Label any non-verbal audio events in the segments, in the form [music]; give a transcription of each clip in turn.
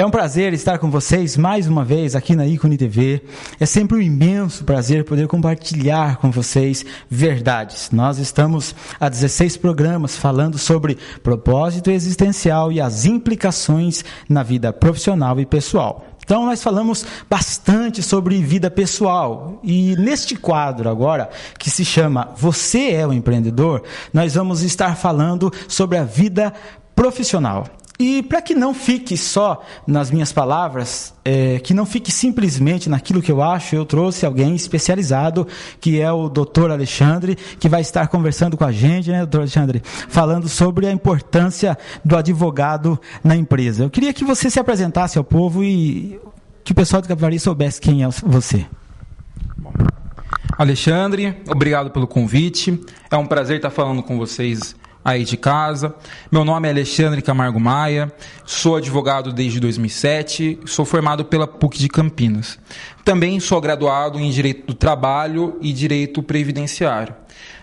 É um prazer estar com vocês mais uma vez aqui na Icone TV. É sempre um imenso prazer poder compartilhar com vocês verdades. Nós estamos há 16 programas falando sobre propósito existencial e as implicações na vida profissional e pessoal. Então, nós falamos bastante sobre vida pessoal. E neste quadro agora, que se chama Você é o Empreendedor, nós vamos estar falando sobre a vida profissional. E para que não fique só nas minhas palavras, é, que não fique simplesmente naquilo que eu acho, eu trouxe alguém especializado, que é o doutor Alexandre, que vai estar conversando com a gente, né, doutor Alexandre, falando sobre a importância do advogado na empresa. Eu queria que você se apresentasse ao povo e que o pessoal do Capivari soubesse quem é você. Alexandre, obrigado pelo convite. É um prazer estar falando com vocês aí de casa. Meu nome é Alexandre Camargo Maia, sou advogado desde 2007, sou formado pela PUC de Campinas. Também sou graduado em Direito do Trabalho e Direito Previdenciário.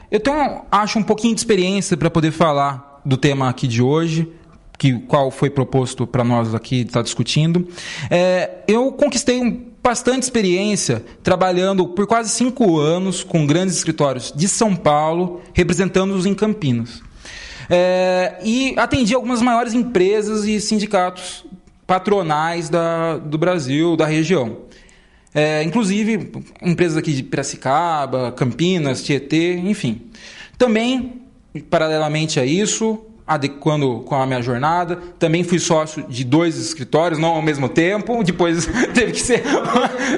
Eu tenho, acho, um pouquinho de experiência para poder falar do tema aqui de hoje, que qual foi proposto para nós aqui estar discutindo. É, eu conquistei um, bastante experiência trabalhando por quase cinco anos com grandes escritórios de São Paulo, representando-os em Campinas. É, e atendi algumas maiores empresas e sindicatos patronais da, do Brasil, da região. É, inclusive empresas aqui de Piracicaba, Campinas, Tietê, enfim. Também, paralelamente a isso, adequando com a minha jornada. Também fui sócio de dois escritórios, não ao mesmo tempo. Depois [laughs] teve que ser.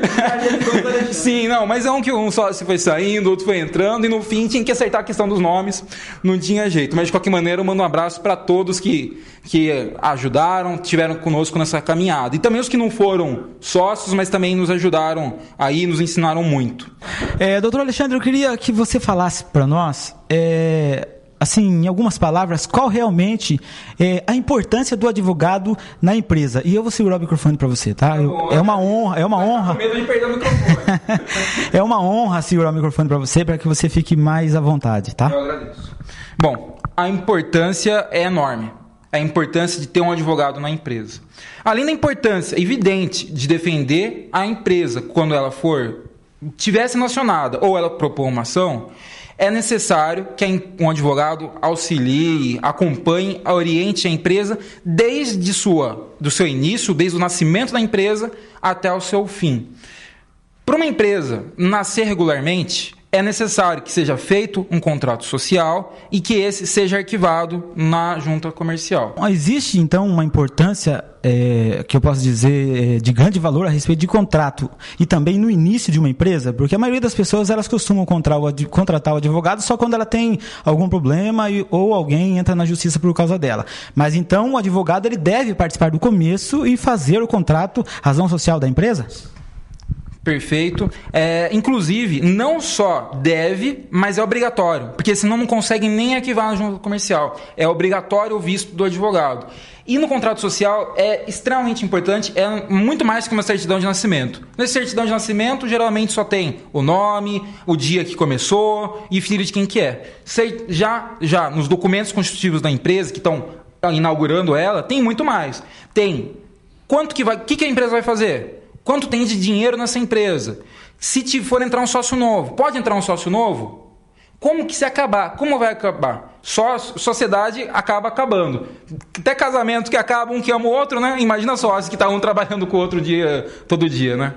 [laughs] Sim, não, mas é um que um sócio foi saindo, outro foi entrando, e no fim tinha que acertar a questão dos nomes, não tinha jeito. Mas de qualquer maneira, eu mando um abraço para todos que, que ajudaram, tiveram conosco nessa caminhada. E também os que não foram sócios, mas também nos ajudaram aí, nos ensinaram muito. É, doutor Alexandre, eu queria que você falasse para nós. É assim, em algumas palavras, qual realmente é a importância do advogado na empresa. E eu vou segurar o microfone para você, tá? Eu, é uma honra, é uma honra. medo de perder o microfone. [laughs] é uma honra segurar o microfone para você, para que você fique mais à vontade, tá? Eu agradeço. Bom, a importância é enorme. A importância de ter um advogado na empresa. Além da importância evidente de defender a empresa quando ela for tivesse nacionada ou ela propor uma ação, é necessário que um advogado auxilie, acompanhe, oriente a empresa desde sua, do seu início, desde o nascimento da empresa até o seu fim. Para uma empresa nascer regularmente, é necessário que seja feito um contrato social e que esse seja arquivado na junta comercial. Existe então uma importância é, que eu posso dizer é, de grande valor a respeito de contrato e também no início de uma empresa, porque a maioria das pessoas elas costumam contratar o advogado só quando ela tem algum problema e, ou alguém entra na justiça por causa dela. Mas então o advogado ele deve participar do começo e fazer o contrato, razão social da empresa? Perfeito. É, inclusive, não só deve, mas é obrigatório, porque senão não conseguem nem arquivar na junta comercial. É obrigatório o visto do advogado. E no contrato social é extremamente importante, é muito mais que uma certidão de nascimento. Nessa certidão de nascimento, geralmente só tem o nome, o dia que começou e filho de quem que é. Já, já nos documentos constitutivos da empresa que estão inaugurando ela, tem muito mais. Tem quanto que vai, o que, que a empresa vai fazer? Quanto tem de dinheiro nessa empresa? Se te for entrar um sócio novo, pode entrar um sócio novo? Como que se acabar? Como vai acabar? Só sociedade acaba acabando. Até casamento que acaba um que ama o outro, né? Imagina sócios que tá um trabalhando com o outro dia, todo dia, né?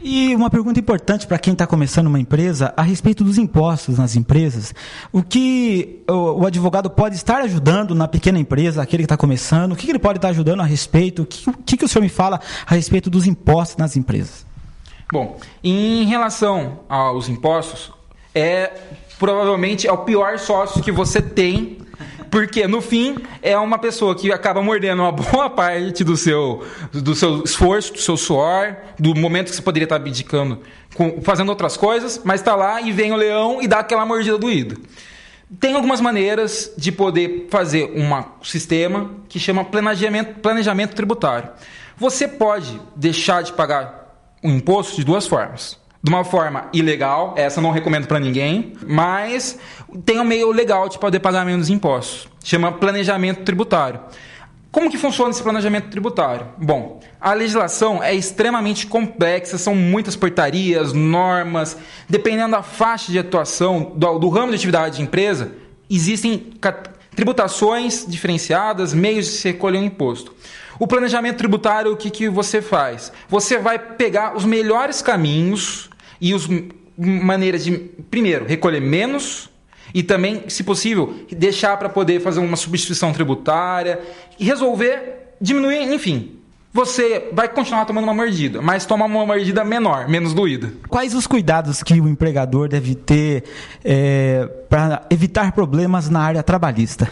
E uma pergunta importante para quem está começando uma empresa a respeito dos impostos nas empresas. O que o, o advogado pode estar ajudando na pequena empresa, aquele que está começando? O que, que, ele pode estar ajudando a respeito? O que, que, que o senhor me fala a respeito dos impostos nas empresas? Bom, em relação aos impostos, é provavelmente é o pior sócio que você tem porque, no fim, é uma pessoa que acaba mordendo uma [laughs] boa parte do seu, do seu esforço, do seu suor, do momento que você poderia estar abdicando, com, fazendo outras coisas, mas está lá e vem o leão e dá aquela mordida doída. Tem algumas maneiras de poder fazer um sistema que chama planejamento, planejamento tributário. Você pode deixar de pagar o imposto de duas formas de uma forma ilegal, essa eu não recomendo para ninguém, mas tem um meio legal de poder pagar menos impostos. Chama planejamento tributário. Como que funciona esse planejamento tributário? Bom, a legislação é extremamente complexa, são muitas portarias, normas, dependendo da faixa de atuação, do, do ramo de atividade de empresa, existem tributações diferenciadas, meios de se recolher o imposto. O planejamento tributário, o que, que você faz? Você vai pegar os melhores caminhos e as maneiras de, primeiro, recolher menos e também, se possível, deixar para poder fazer uma substituição tributária e resolver diminuir, enfim. Você vai continuar tomando uma mordida, mas tomar uma mordida menor, menos doída. Quais os cuidados que o empregador deve ter é, para evitar problemas na área trabalhista?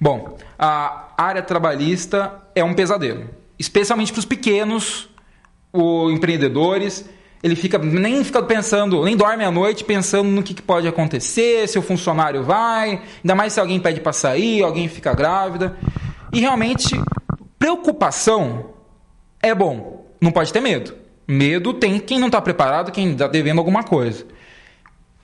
Bom, a área trabalhista é um pesadelo, especialmente para os pequenos os empreendedores ele fica nem fica pensando, nem dorme à noite pensando no que, que pode acontecer, se o funcionário vai, ainda mais se alguém pede para sair, alguém fica grávida. E realmente, preocupação é bom, não pode ter medo. Medo tem quem não está preparado, quem está devendo alguma coisa.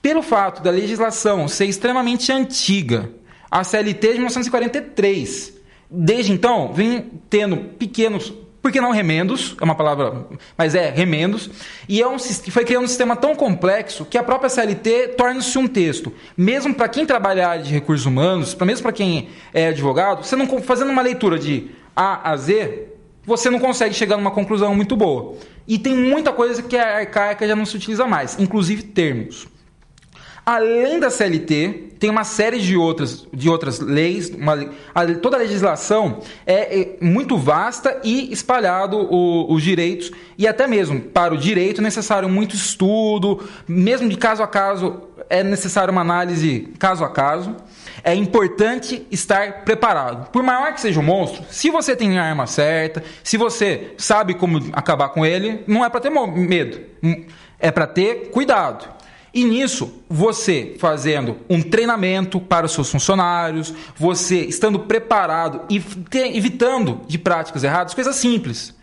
Pelo fato da legislação ser extremamente antiga, a CLT de 1943, desde então vem tendo pequenos por que não remendos? É uma palavra, mas é remendos. E é um, foi criando um sistema tão complexo que a própria CLT torna-se um texto. Mesmo para quem trabalha de recursos humanos, mesmo para quem é advogado, você não fazendo uma leitura de A a Z, você não consegue chegar numa conclusão muito boa. E tem muita coisa que é arcaica já não se utiliza mais, inclusive termos. Além da CLT, tem uma série de outras, de outras leis, uma, a, toda a legislação é, é muito vasta e espalhado o, os direitos, e até mesmo para o direito é necessário muito estudo, mesmo de caso a caso, é necessário uma análise caso a caso. É importante estar preparado. Por maior que seja o monstro, se você tem a arma certa, se você sabe como acabar com ele, não é para ter medo, é para ter cuidado. E nisso, você fazendo um treinamento para os seus funcionários, você estando preparado e evitando de práticas erradas, coisas simples.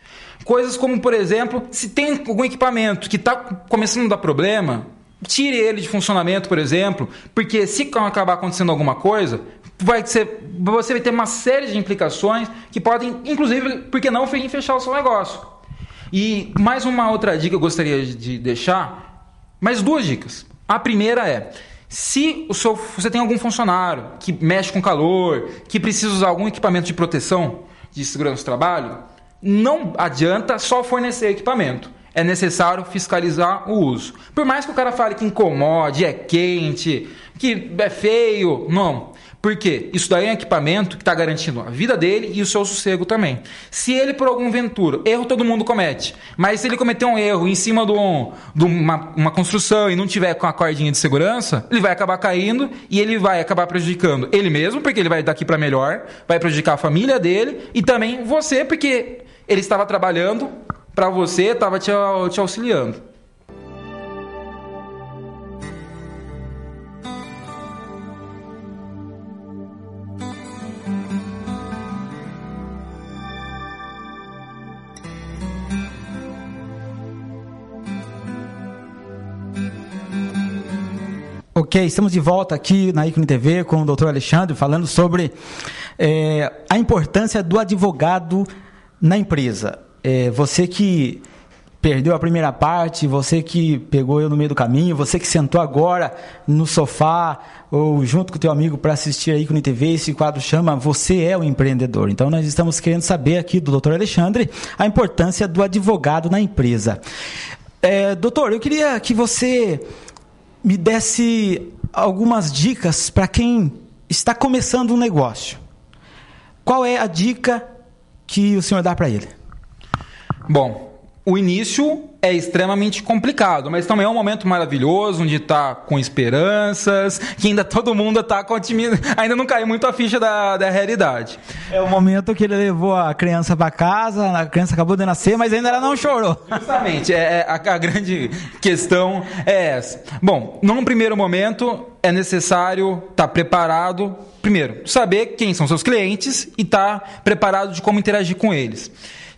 Coisas como, por exemplo, se tem algum equipamento que está começando a dar problema, tire ele de funcionamento, por exemplo, porque se acabar acontecendo alguma coisa, vai ser, você vai ter uma série de implicações que podem, inclusive, por que não, fechar o seu negócio. E mais uma outra dica que eu gostaria de deixar mais duas dicas. A primeira é: se o seu, você tem algum funcionário que mexe com calor, que precisa usar algum equipamento de proteção de segurança do trabalho, não adianta só fornecer equipamento. É necessário fiscalizar o uso. Por mais que o cara fale que incomode, é quente, que é feio, não. Porque isso daí é um equipamento que está garantindo a vida dele e o seu sossego também. Se ele, por algum ventura, erro todo mundo comete, mas se ele cometer um erro em cima de, um, de uma, uma, construção e não tiver com a cordinha de segurança, ele vai acabar caindo e ele vai acabar prejudicando ele mesmo, porque ele vai daqui para melhor, vai prejudicar a família dele e também você, porque ele estava trabalhando para você, estava te, te auxiliando. Ok, estamos de volta aqui na Icone TV com o doutor Alexandre falando sobre é, a importância do advogado na empresa. É, você que perdeu a primeira parte, você que pegou eu no meio do caminho, você que sentou agora no sofá ou junto com o teu amigo para assistir a Icone TV, esse quadro chama Você é o Empreendedor. Então nós estamos querendo saber aqui do doutor Alexandre a importância do advogado na empresa. É, doutor, eu queria que você me desse algumas dicas para quem está começando um negócio. Qual é a dica que o senhor dá para ele? Bom, o início é extremamente complicado, mas também é um momento maravilhoso, onde está com esperanças, que ainda todo mundo está com ainda não caiu muito a ficha da, da realidade. É o momento que ele levou a criança para casa, a criança acabou de nascer, mas ainda ela não chorou. Justamente, é, é, a, a grande questão é essa. Bom, num primeiro momento é necessário estar tá preparado, primeiro, saber quem são seus clientes e estar tá preparado de como interagir com eles.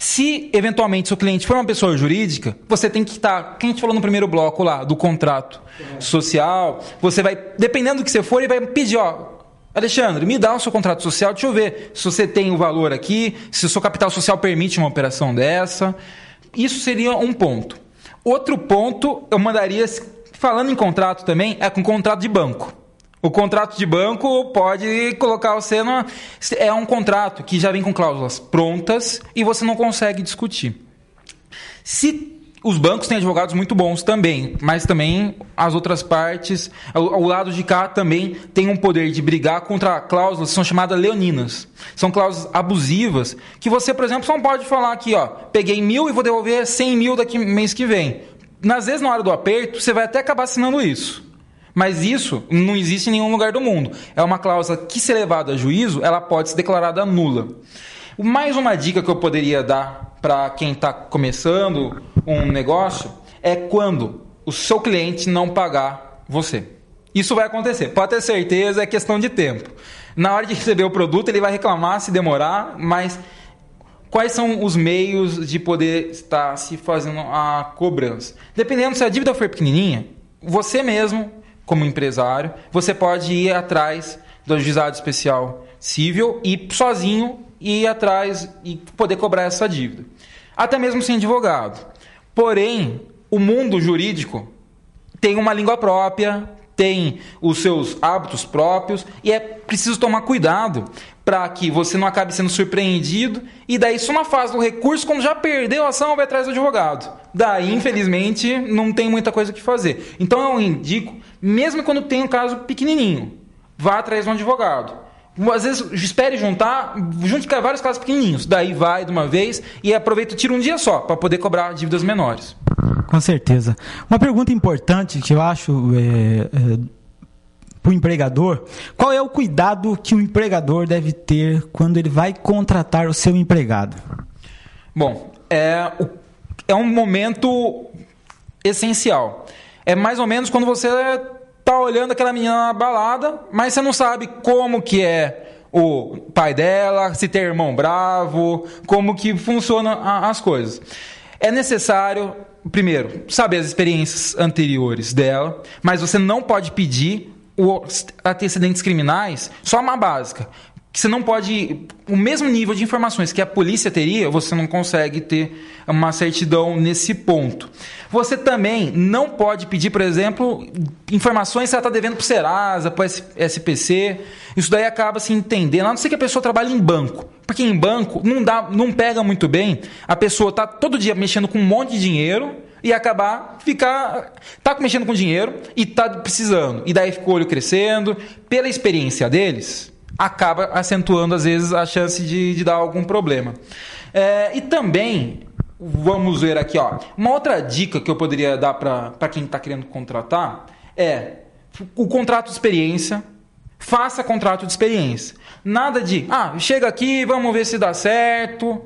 Se eventualmente seu cliente for uma pessoa jurídica, você tem que estar, quem a gente falou no primeiro bloco lá, do contrato social, você vai, dependendo do que você for, ele vai pedir, ó, Alexandre, me dá o seu contrato social, deixa eu ver se você tem o valor aqui, se o seu capital social permite uma operação dessa. Isso seria um ponto. Outro ponto, eu mandaria, falando em contrato também, é com contrato de banco. O contrato de banco pode colocar você no. É um contrato que já vem com cláusulas prontas e você não consegue discutir. Se os bancos têm advogados muito bons também, mas também as outras partes, o lado de cá também tem um poder de brigar contra cláusulas que são chamadas leoninas. São cláusulas abusivas que você, por exemplo, não pode falar aqui, ó, peguei mil e vou devolver cem mil daqui mês que vem. Às vezes, na hora do aperto, você vai até acabar assinando isso. Mas isso não existe em nenhum lugar do mundo. É uma cláusula que, se levada a juízo, ela pode ser declarada nula. Mais uma dica que eu poderia dar para quem está começando um negócio é quando o seu cliente não pagar você. Isso vai acontecer, pode ter certeza, é questão de tempo. Na hora de receber o produto, ele vai reclamar se demorar, mas quais são os meios de poder estar se fazendo a cobrança? Dependendo se a dívida for pequenininha, você mesmo, como empresário, você pode ir atrás do juizado especial civil e sozinho ir atrás e poder cobrar essa dívida. Até mesmo sem advogado. Porém, o mundo jurídico tem uma língua própria, tem os seus hábitos próprios e é preciso tomar cuidado para que você não acabe sendo surpreendido e daí só na fase do recurso, quando já perdeu a ação, vai atrás do advogado. Daí, infelizmente, não tem muita coisa que fazer. Então eu indico, mesmo quando tem um caso pequenininho, vá atrás de um advogado. Às vezes, espere juntar, junte vários casos pequenininhos. Daí vai de uma vez e aproveita, tira um dia só, para poder cobrar dívidas menores. Com certeza. Uma pergunta importante que eu acho é, é, para o empregador: qual é o cuidado que o empregador deve ter quando ele vai contratar o seu empregado? Bom, é, é um momento essencial. É mais ou menos quando você tá olhando aquela menina na balada, mas você não sabe como que é o pai dela, se tem irmão bravo, como que funcionam as coisas. É necessário, primeiro, saber as experiências anteriores dela, mas você não pode pedir os antecedentes criminais só uma básica que você não pode. O mesmo nível de informações que a polícia teria, você não consegue ter uma certidão nesse ponto. Você também não pode pedir, por exemplo, informações se ela está devendo para o Serasa, para o SPC. Isso daí acaba se entendendo, a não ser que a pessoa trabalhe em banco. Porque em banco não, dá, não pega muito bem a pessoa tá todo dia mexendo com um monte de dinheiro e acabar ficar tá mexendo com dinheiro e tá precisando. E daí fica o olho crescendo. Pela experiência deles, acaba acentuando, às vezes, a chance de, de dar algum problema. É, e também, vamos ver aqui, ó, uma outra dica que eu poderia dar para quem está querendo contratar é o contrato de experiência. Faça contrato de experiência. Nada de, ah, chega aqui, vamos ver se dá certo.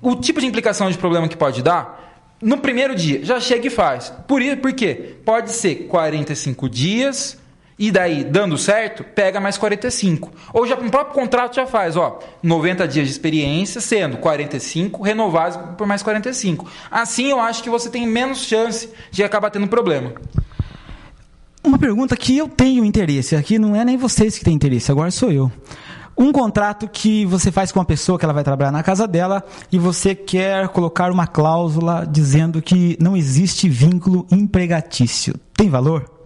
O tipo de implicação de problema que pode dar, no primeiro dia, já chega e faz. Por, por quê? Pode ser 45 dias, e daí, dando certo, pega mais 45. Ou já no próprio contrato já faz, ó, 90 dias de experiência, sendo 45 renovados por mais 45. Assim eu acho que você tem menos chance de acabar tendo problema. Uma pergunta que eu tenho interesse, aqui não é nem vocês que têm interesse, agora sou eu. Um contrato que você faz com uma pessoa que ela vai trabalhar na casa dela e você quer colocar uma cláusula dizendo que não existe vínculo empregatício. Tem valor?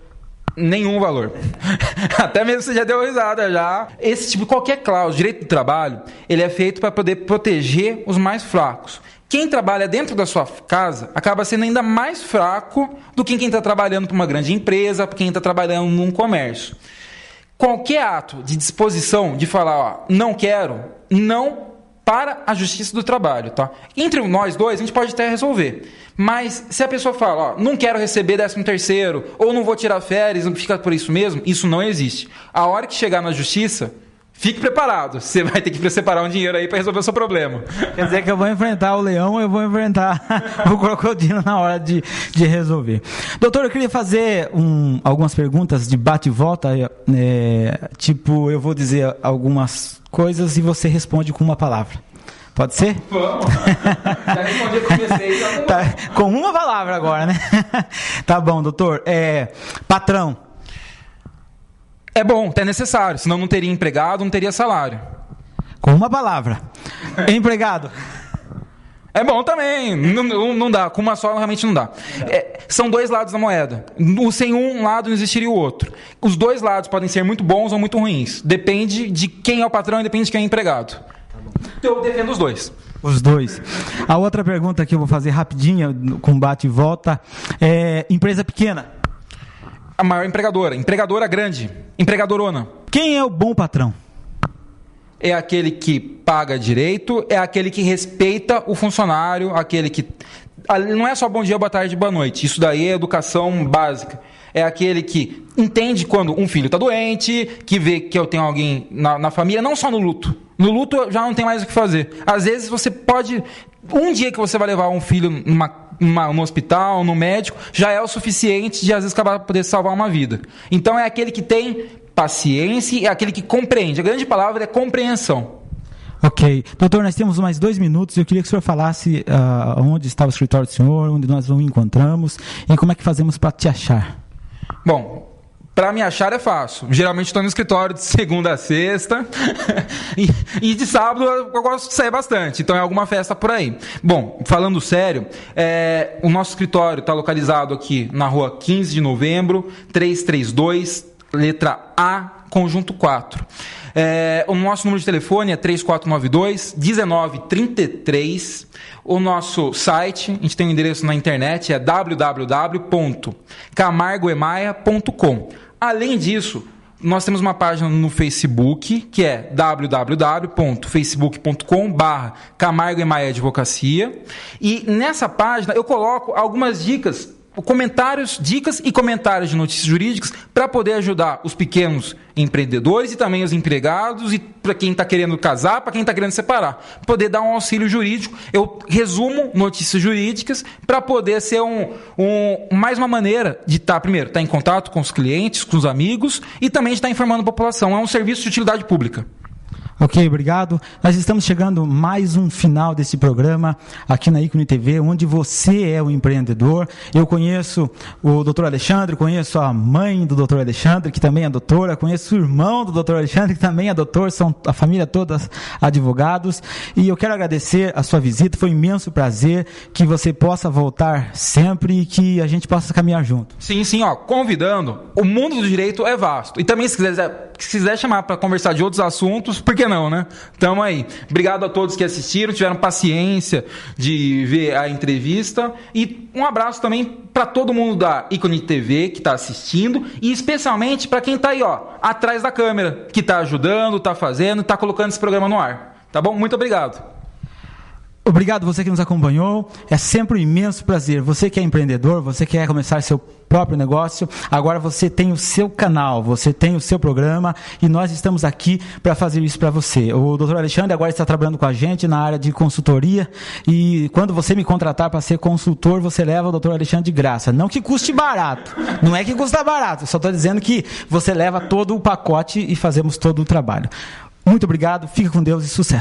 Nenhum valor. [laughs] Até mesmo você já deu risada já. Esse tipo, qualquer cláusula, direito do trabalho, ele é feito para poder proteger os mais fracos. Quem trabalha dentro da sua casa acaba sendo ainda mais fraco do que quem está trabalhando para uma grande empresa, para quem está trabalhando num comércio. Qualquer ato de disposição de falar, ó, não quero, não para a justiça do trabalho, tá? Entre nós dois, a gente pode até resolver. Mas se a pessoa fala, ó, não quero receber 13 terceiro, ou não vou tirar férias, não fica por isso mesmo, isso não existe. A hora que chegar na justiça, fique preparado. Você vai ter que separar um dinheiro aí para resolver o seu problema. Quer dizer que eu vou enfrentar o leão, eu vou enfrentar [laughs] o crocodilo na hora de, de resolver. Doutor, eu queria fazer um, algumas perguntas de bate e volta. É, tipo, eu vou dizer algumas coisas e você responde com uma palavra. Pode ser? Vamos. Já respondi, comecei. Já [laughs] tá, com uma palavra agora, né? [laughs] tá bom, doutor. É, patrão. É bom, é necessário, senão não teria empregado, não teria salário. Com uma palavra. [laughs] Empregado. É bom também, não, não, dá, com uma só realmente não dá. É, são dois lados da moeda. Sem um lado não existiria o outro. Os dois lados podem ser muito bons ou muito ruins. Depende de quem é o patrão e depende de quem é o empregado. Então, eu defendo os dois. Os dois. A outra pergunta que eu vou fazer rapidinho, com bate e volta, é empresa pequena. A maior empregadora, empregadora grande, empregadorona. Quem é o bom patrão? é aquele que paga direito, é aquele que respeita o funcionário, aquele que. Não é só bom dia, boa tarde, boa noite. Isso daí é educação básica. É aquele que entende quando um filho está doente, que vê que eu tenho alguém na, na família, não só no luto. No luto já não tem mais o que fazer. Às vezes você pode. Um dia que você vai levar um filho numa, numa, no hospital, no médico, já é o suficiente de às vezes acabar poder salvar uma vida. Então é aquele que tem paciência é aquele que compreende. A grande palavra é compreensão. Ok. Doutor, nós temos mais dois minutos. Eu queria que o senhor falasse uh, onde está o escritório do senhor, onde nós o encontramos e como é que fazemos para te achar. Bom, para me achar é fácil. Geralmente estou no escritório de segunda a sexta. [laughs] e, de sábado eu gosto de sair bastante. Então é alguma festa por aí. Bom, falando sério, é, o nosso escritório está localizado aqui na rua 15 de novembro, 332 letra A, conjunto 4. É, o nosso número de telefone é 3492 1933. O nosso site, a gente tem um endereço na internet, é www.camargoemaia.com. Além disso, nós temos uma página no Facebook, que é www.facebook.com Camargo e Maia Advocacia. E nessa página eu coloco algumas dicas comentários, dicas e comentários de notícias jurídicas para poder ajudar os pequenos empreendedores e também os empregados e para quem está querendo casar, para quem está querendo separar, poder dar um auxílio jurídico. Eu resumo notícias jurídicas para poder ser um, um, mais uma maneira de estar, tá, primeiro, estar tá em contato com os clientes, com os amigos e também estar tá informando a população. É um serviço de utilidade pública. Ok, obrigado. Nós estamos chegando mais um final desse programa aqui na Icone TV, onde você é o empreendedor. Eu conheço o doutor Alexandre, conheço a mãe do doutor Alexandre, que também é doutora, conheço o irmão do doutor Alexandre, que também é doutor, são a família toda advogados. E eu quero agradecer a sua visita, foi um imenso prazer que você possa voltar sempre e que a gente possa caminhar junto. Sim, sim, ó, convidando. O mundo do direito é vasto. E também se quiser, se quiser chamar para conversar de outros assuntos, por que não, né? Tamo aí. Obrigado a todos que assistiram, tiveram paciência de ver a entrevista. E um abraço também para todo mundo da Icone TV que está assistindo. E especialmente para quem está aí, ó, atrás da câmera, que está ajudando, está fazendo, está colocando esse programa no ar. Tá bom? Muito obrigado. Obrigado você que nos acompanhou. É sempre um imenso prazer. Você que é empreendedor, você quer começar seu próprio negócio, agora você tem o seu canal, você tem o seu programa e nós estamos aqui para fazer isso para você. O doutor Alexandre agora está trabalhando com a gente na área de consultoria e quando você me contratar para ser consultor, você leva o doutor Alexandre de graça. Não que custe barato, não é que custa barato, só estou dizendo que você leva todo o pacote e fazemos todo o trabalho. Muito obrigado, fica com Deus e sucesso.